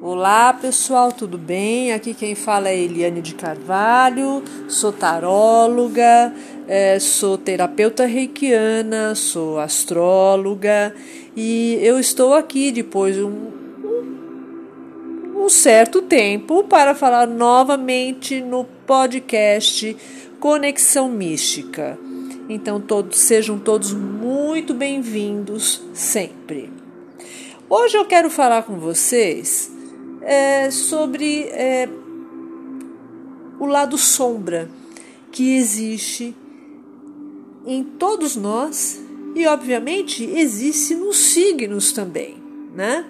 Olá pessoal, tudo bem? Aqui quem fala é Eliane de Carvalho, sou taróloga, é, sou terapeuta reikiana, sou astróloga e eu estou aqui depois de um, um certo tempo para falar novamente no podcast Conexão Mística. Então todos sejam todos muito bem-vindos sempre. Hoje eu quero falar com vocês é, sobre é, o lado sombra que existe em todos nós e, obviamente, existe nos signos também, né?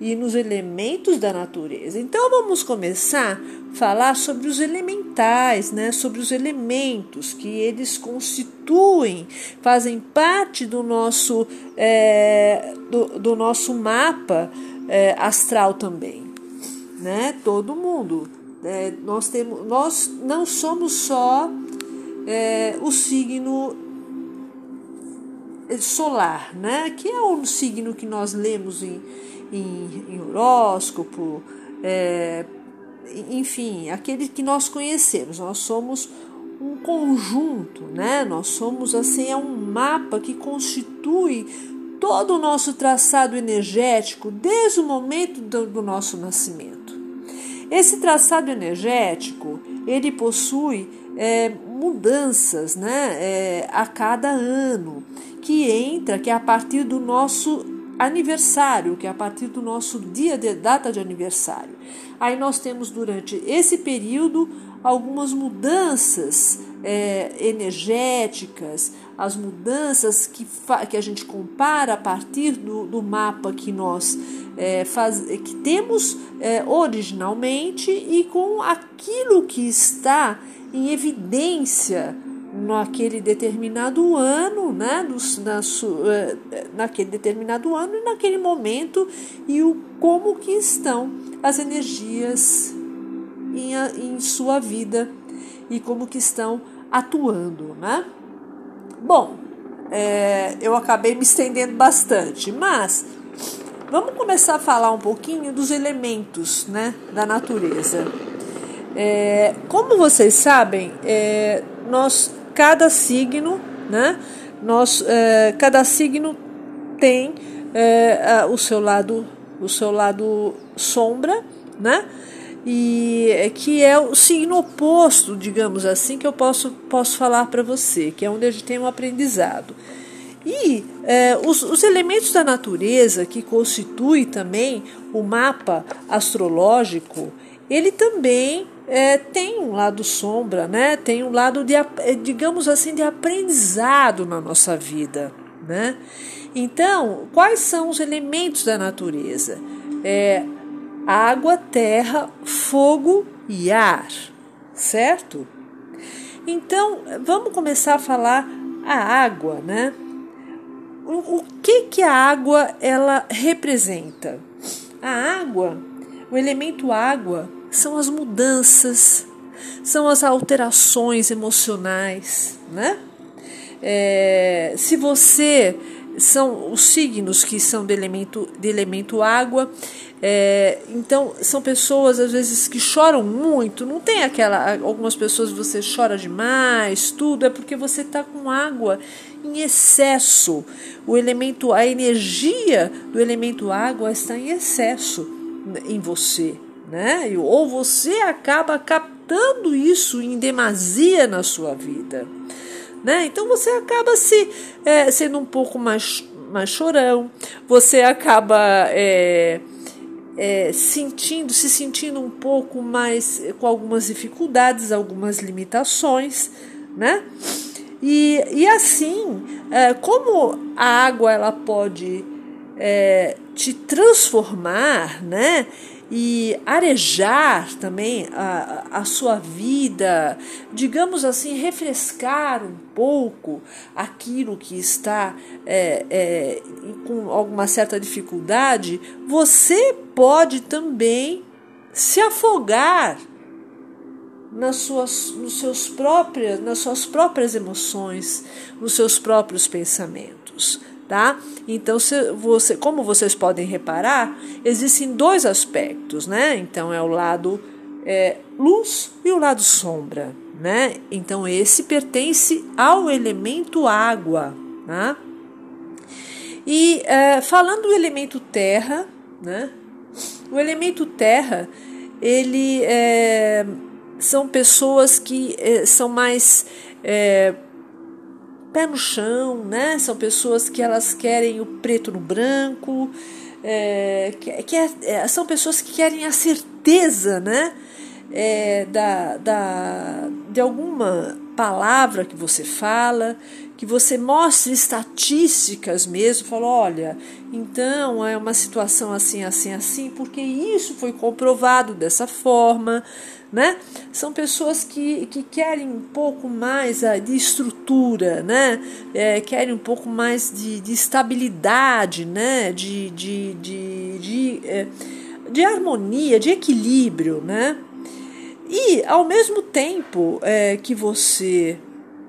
E nos elementos da natureza. Então, vamos começar a falar sobre os elementais, né? Sobre os elementos que eles constituem, fazem parte do nosso, é, do, do nosso mapa é, astral também, né? Todo mundo. É, nós temos, nós não somos só é, o signo solar, né? Que é o signo que nós lemos em, em, em horóscopo, é, enfim, aquele que nós conhecemos. Nós somos um conjunto, né? Nós somos assim é um mapa que constitui todo o nosso traçado energético desde o momento do, do nosso nascimento. Esse traçado energético ele possui é, mudanças né, é, a cada ano, que entra, que é a partir do nosso aniversário, que é a partir do nosso dia de data de aniversário. Aí nós temos durante esse período algumas mudanças é, energéticas, as mudanças que, que a gente compara a partir do, do mapa que nós é, faz, que temos é, originalmente e com aquilo que está em evidência naquele determinado ano, né, do, na, é, naquele determinado ano e naquele momento e o como que estão as energias em, em sua vida e como que estão atuando, né? Bom, é, eu acabei me estendendo bastante, mas vamos começar a falar um pouquinho dos elementos, né, da natureza. É, como vocês sabem, é, nós cada signo, né, nós é, cada signo tem é, o seu lado, o seu lado sombra, né? E é que é o signo oposto, digamos assim, que eu posso, posso falar para você, que é onde a gente tem um aprendizado. E é, os, os, elementos da natureza que constitui também o mapa astrológico, ele também é, tem um lado sombra, né? tem um lado de, digamos assim, de aprendizado na nossa vida. Né? Então, quais são os elementos da natureza? É, água, terra, fogo e ar, certo? Então, vamos começar a falar a água, né? O, que que a água ela representa? A água, o elemento água, são as mudanças, são as alterações emocionais, né? É, se você são os signos que são de elemento, de elemento água. É, então, são pessoas às vezes que choram muito. Não tem aquela. Algumas pessoas você chora demais, tudo, é porque você está com água em excesso. O elemento, a energia do elemento água está em excesso em você. Né? Ou você acaba captando isso em demasia na sua vida. Né? Então você acaba se é, sendo um pouco mais, mais chorão, você acaba é, é, sentindo, se sentindo um pouco mais com algumas dificuldades, algumas limitações, né? E, e assim, é, como a água ela pode é, te transformar, né? E arejar também a, a sua vida, digamos assim, refrescar um pouco aquilo que está é, é, com alguma certa dificuldade, você pode também se afogar nas suas, nos seus próprias, nas suas próprias emoções, nos seus próprios pensamentos. Tá? Então, se você, como vocês podem reparar, existem dois aspectos, né? Então, é o lado é, luz e o lado sombra, né? Então, esse pertence ao elemento água, né? E é, falando do elemento terra, né? O elemento terra, ele é, são pessoas que é, são mais é, pé no chão, né? São pessoas que elas querem o preto no branco, é, que, que é, é, são pessoas que querem a certeza, né? É, da, da, de alguma palavra que você fala, que você mostre estatísticas mesmo, fala, olha, então é uma situação assim, assim, assim, porque isso foi comprovado dessa forma, né? São pessoas que, que querem um pouco mais ah, de estrutura, né? É, querem um pouco mais de, de estabilidade, né? De, de, de, de, é, de harmonia, de equilíbrio, né? E ao mesmo tempo é, que você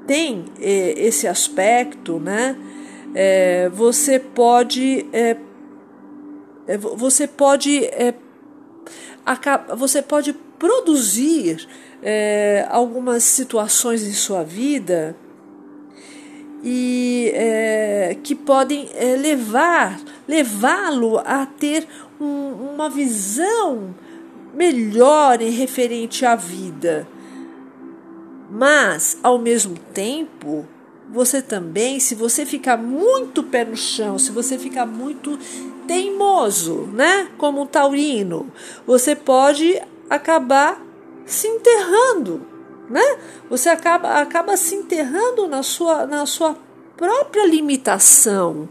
tem é, esse aspecto, né? É, você pode é, você pode você pode produzir é, algumas situações em sua vida e é, que podem é, levar levá-lo a ter um, uma visão melhor em referente à vida. Mas, ao mesmo tempo, você também, se você ficar muito pé no chão, se você ficar muito teimoso, né, como um taurino, você pode acabar se enterrando, né? Você acaba, acaba se enterrando na sua, na sua própria limitação,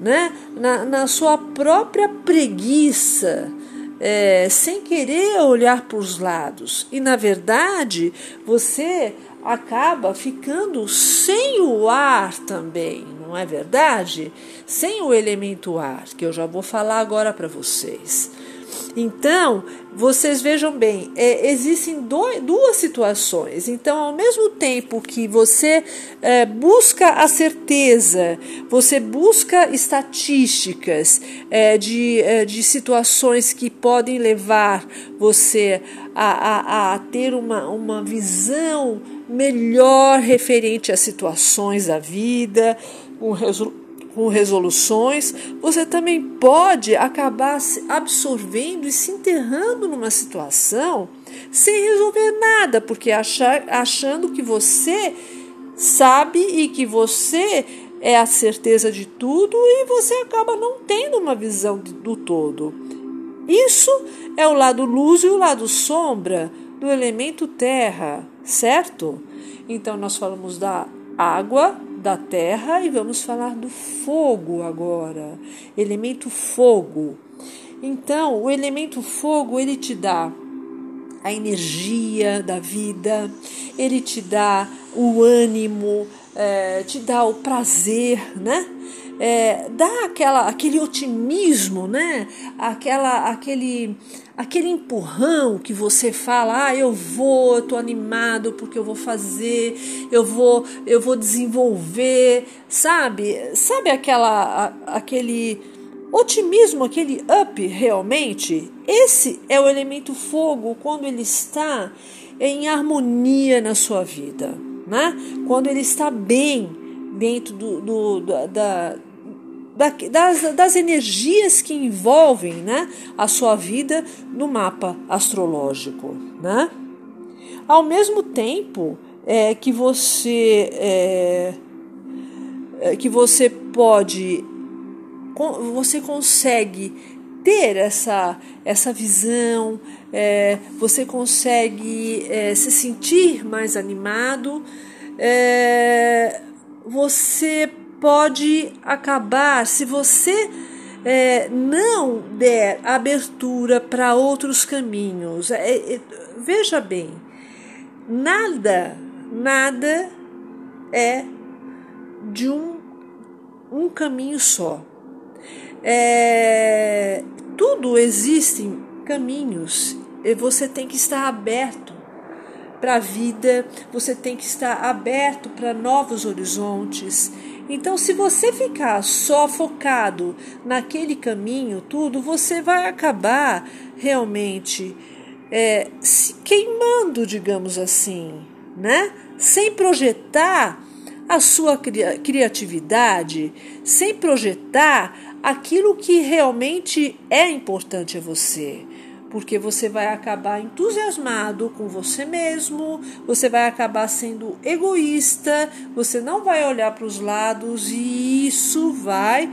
né? na, na sua própria preguiça, é, sem querer olhar para os lados. E na verdade, você acaba ficando sem o ar também, não é verdade? Sem o elemento ar, que eu já vou falar agora para vocês. Então, vocês vejam bem, é, existem dois, duas situações. Então, ao mesmo tempo que você é, busca a certeza, você busca estatísticas é, de, é, de situações que podem levar você a, a, a ter uma, uma visão melhor referente às situações da vida, um resultado com resoluções, você também pode acabar absorvendo e se enterrando numa situação sem resolver nada, porque achar, achando que você sabe e que você é a certeza de tudo e você acaba não tendo uma visão do todo. Isso é o lado luz e o lado sombra do elemento terra, certo? Então nós falamos da água, da terra e vamos falar do fogo agora. Elemento fogo. Então, o elemento fogo ele te dá a energia da vida, ele te dá o ânimo, é, te dá o prazer, né? É, dá aquela, aquele otimismo, né? Aquela, aquele, aquele empurrão que você fala, ah, eu vou, eu animado porque eu vou fazer, eu vou, eu vou desenvolver, sabe? Sabe aquela, aquele otimismo, aquele up realmente? Esse é o elemento fogo quando ele está em harmonia na sua vida, né? Quando ele está bem dentro do, do da das, das energias que envolvem né, a sua vida no mapa astrológico. Né? Ao mesmo tempo é, que você é, é que você pode você consegue ter essa, essa visão, é, você consegue é, se sentir mais animado, é, você pode acabar se você é, não der abertura para outros caminhos. É, é, veja bem, nada, nada é de um, um caminho só. É, tudo existem caminhos e você tem que estar aberto para a vida, você tem que estar aberto para novos horizontes Então, se você ficar só focado naquele caminho, tudo, você vai acabar realmente é, se queimando, digamos assim, né? Sem projetar a sua criatividade, sem projetar aquilo que realmente é importante a você porque você vai acabar entusiasmado com você mesmo, você vai acabar sendo egoísta, você não vai olhar para os lados e isso vai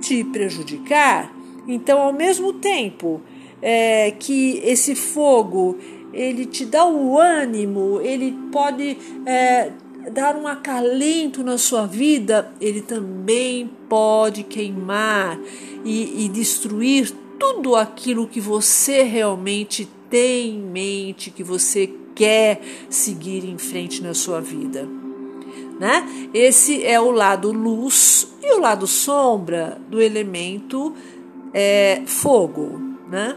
te prejudicar. Então, ao mesmo tempo é, que esse fogo ele te dá o ânimo, ele pode é, dar um acalento na sua vida, ele também pode queimar e, e destruir tudo aquilo que você realmente tem em mente, que você quer seguir em frente na sua vida. Né? Esse é o lado luz e o lado sombra do elemento é, fogo. Né?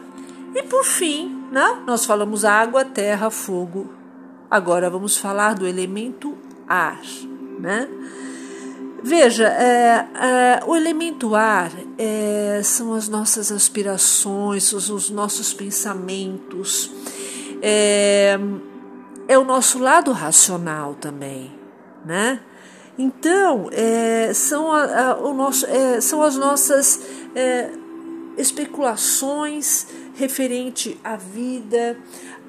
E por fim, né, nós falamos água, terra, fogo. Agora vamos falar do elemento ar. Né? Veja, é, é, o elemento ar é, são as nossas aspirações, os nossos pensamentos, é, é, o nosso lado racional também, né? Então, é, são, a, a, o nosso, é, são as nossas especulações referente à vida,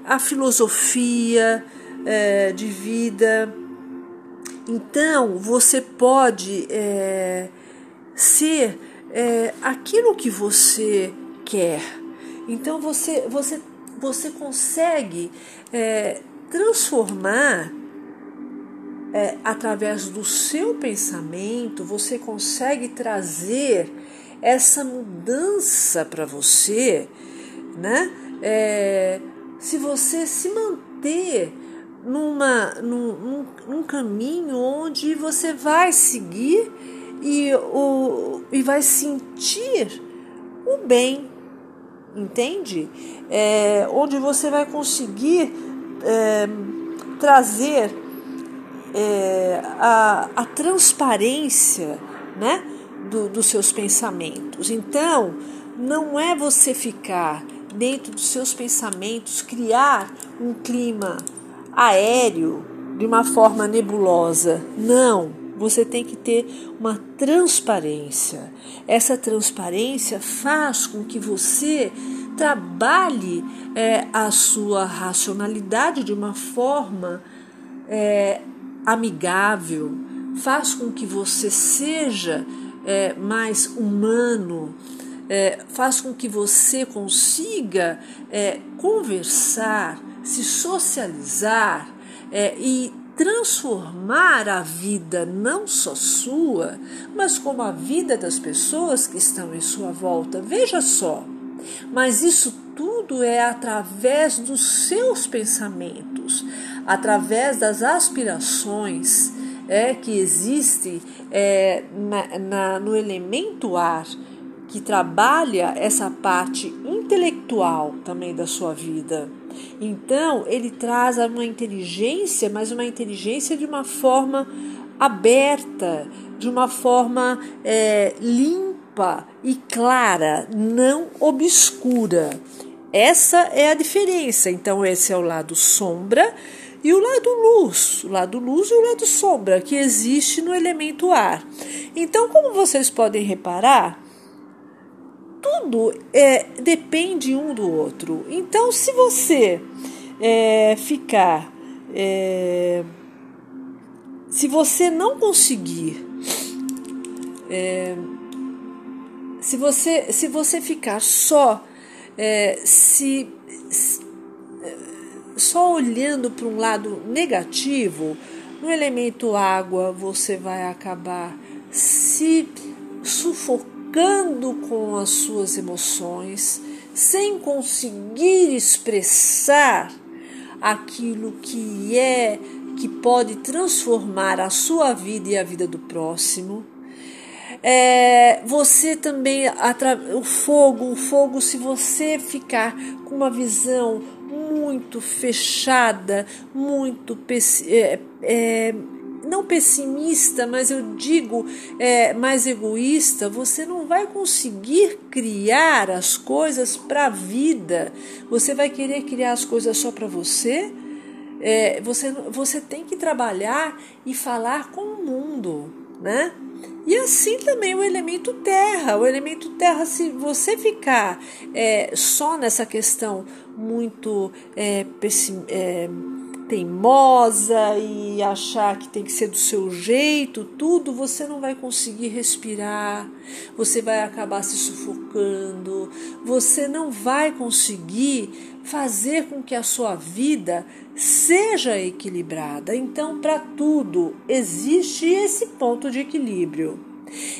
à filosofia de vida, então, você pode é, ser é, aquilo que você quer. Então, você, você, você consegue é, transformar é, através do seu pensamento, você consegue trazer essa mudança para você, né? É, se você se manter numa, num, num, caminho onde você vai seguir e, o, e vai sentir o bem, entende? É, onde você vai conseguir é, trazer é, a, a transparência né, do, dos seus pensamentos. Então, não é você ficar dentro dos seus pensamentos, criar um clima aéreo, de uma forma nebulosa. Não, você tem que ter uma transparência. Essa transparência faz com que você trabalhe é, a sua racionalidade de uma forma é, amigável, faz com que você seja é, mais humano, é, faz com que você consiga é, conversar se socializar é, e transformar a vida não só sua, mas como a vida das pessoas que estão em sua volta. Veja só, mas isso tudo é através dos seus pensamentos, através das aspirações é, que existem é, na, na, no elemento ar, que trabalha essa parte intelectual também da sua vida. Então, ele traz uma inteligência, mas uma inteligência de uma forma aberta, de uma forma é, limpa e clara, não obscura. Essa é a diferença. Então, esse é o lado sombra e o lado luz, o lado luz e o lado sombra que existe no elemento ar. Então, como vocês podem reparar, tudo é, depende um do outro. Então, se você é, ficar. É, se você não conseguir. É, se você, se você ficar só é, se, se, só olhando para um lado negativo, no elemento água você vai acabar se sufocando brigando com as suas emoções, sem conseguir expressar aquilo que é, que pode transformar a sua vida e a vida do próximo. É, você também, o fogo, o fogo, se você ficar com uma visão muito fechada, muito é, é, não pessimista, mas eu digo é, mais egoísta, você não vai conseguir criar as coisas para a vida. Você vai querer criar as coisas só para você? É, você, você tem que trabalhar e falar com o mundo, né? E assim também o elemento terra. O elemento terra, se você ficar é, só nessa questão muito é, pessim, é, teimosa e achar que tem que ser do seu jeito, tudo, você não vai conseguir respirar, você vai acabar se sufocando, você não vai conseguir fazer com que a sua vida seja equilibrada. Então, para tudo existe esse ponto de equilíbrio.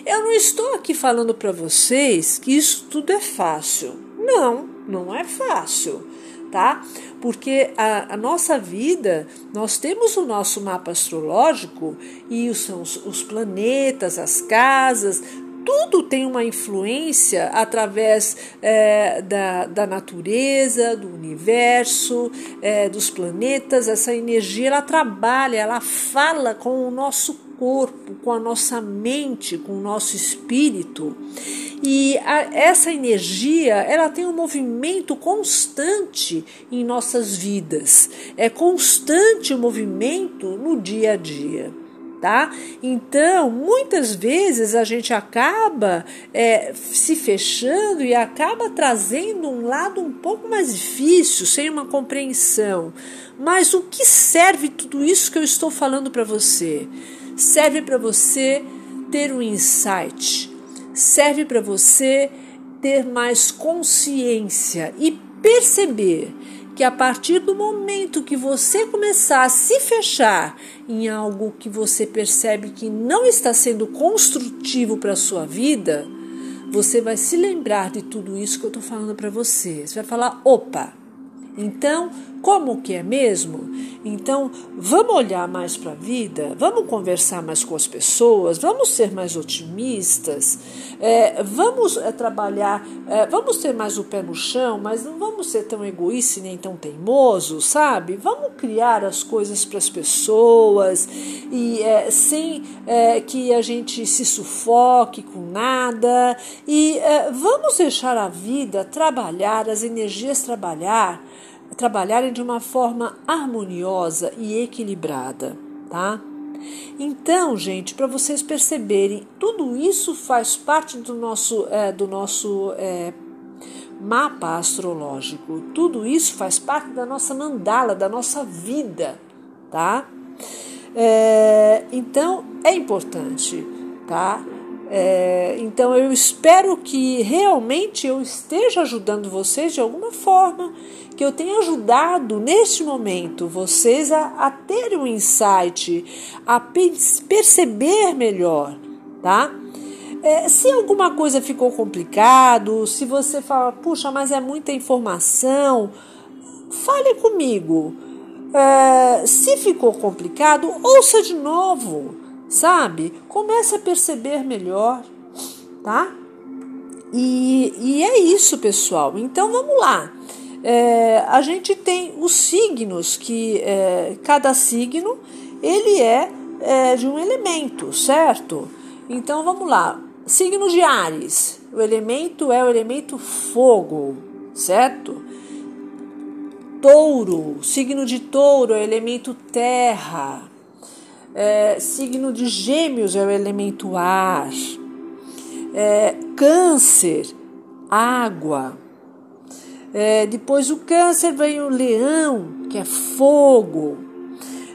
Eu não estou aqui falando para vocês que isso tudo é fácil. Não, não é fácil tá? Porque a, a, nossa vida, nós temos o nosso mapa astrológico e são os, os planetas, as casas, tudo tem uma influência através é, da, da natureza, do universo, é, dos planetas. Essa energia ela trabalha, ela fala com o nosso corpo, com a nossa mente, com o nosso espírito. E a, essa energia, ela tem um movimento constante em nossas vidas. É constante o movimento no dia a dia. Tá? Então, muitas vezes a gente acaba é, se fechando e acaba trazendo um lado um pouco mais difícil, sem uma compreensão. Mas o que serve tudo isso que eu estou falando para você? Serve para você ter um insight, serve para você ter mais consciência e perceber que a partir do momento que você começar a se fechar em algo que você percebe que não está sendo construtivo para a sua vida, você vai se lembrar de tudo isso que eu estou falando para você. Você vai falar: opa, então, como que é mesmo? Então, vamos olhar mais para a vida, vamos conversar mais com as pessoas, vamos ser mais otimistas, é, vamos é, trabalhar, é, vamos ter mais o pé no chão, mas não vamos ser tão egoístas nem tão teimosos, sabe? Vamos criar as coisas para as pessoas e é, sem é, que a gente se sufoque com nada e é, vamos deixar a vida trabalhar, as energias trabalhar trabalharem de uma forma harmoniosa e equilibrada, tá? Então, gente, para vocês perceberem, tudo isso faz parte do nosso, é, do nosso é, mapa astrológico. Tudo isso faz parte da nossa mandala, da nossa vida, tá? É, então, é importante, tá? É, então eu espero que realmente eu esteja ajudando vocês de alguma forma, que eu tenha ajudado neste momento vocês a, a terem um insight, a perceber melhor, tá? É, se alguma coisa ficou complicado, se você fala, puxa, mas é muita informação, fale comigo. É, se ficou complicado, ouça de novo sabe? Começa a perceber melhor, tá? E, e é isso, pessoal. Então vamos lá. É, a gente tem os signos que é, cada signo ele é, é de um elemento, certo? Então vamos lá. Signo de Ares, o elemento é o elemento fogo, certo? Touro, signo de Touro é o elemento terra. É, signo de Gêmeos é o elemento ar. É, câncer, água. É, depois o câncer vem o leão, que é fogo.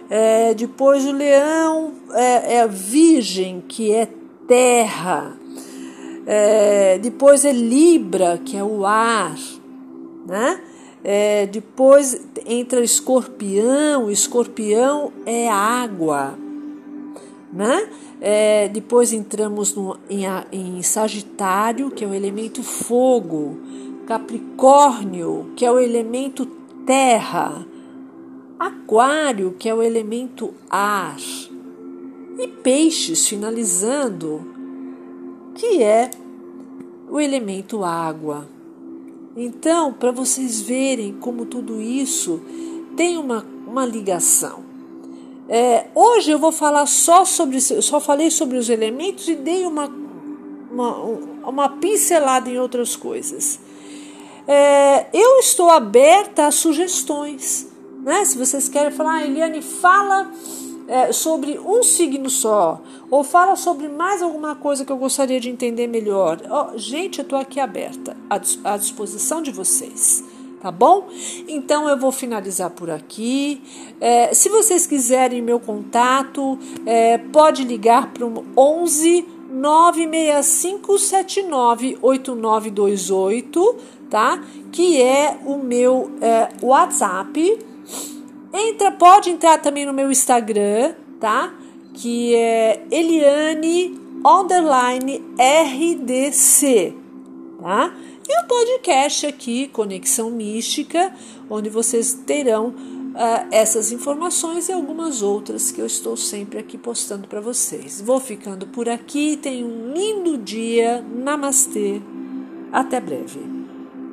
É, depois o leão é, é, a virgem, que é terra. É, depois é Libra, que é o ar. Né? É, depois entra escorpião, escorpião é água né? É, depois entramos no, em, em Sagitário, que é o elemento fogo, Capricórnio, que é o elemento terra, Aquário, que é o elemento ar, e Peixes, finalizando, que é o elemento água. Então, para vocês verem como tudo isso tem uma, uma ligação. É, hoje eu vou falar só sobre, só falei sobre os elementos e dei uma, uma, uma pincelada em outras coisas. É, eu estou aberta a sugestões. Né? Se vocês querem falar, ah, Eliane, fala é, sobre um signo só, ou fala sobre mais alguma coisa que eu gostaria de entender melhor. Oh, gente, eu estou aqui aberta, à, à disposição de vocês tá bom? Então eu vou finalizar por aqui. É, se vocês quiserem meu contato, é, pode ligar para o 11 96579 8928, tá? Que é o meu é, WhatsApp. Entra, pode entrar também no meu Instagram, tá? Que é Eliane underline RDC, tá? E o podcast aqui, Conexão Mística, onde vocês terão uh, essas informações e algumas outras que eu estou sempre aqui postando para vocês. Vou ficando por aqui, tenham um lindo dia, namastê, até breve.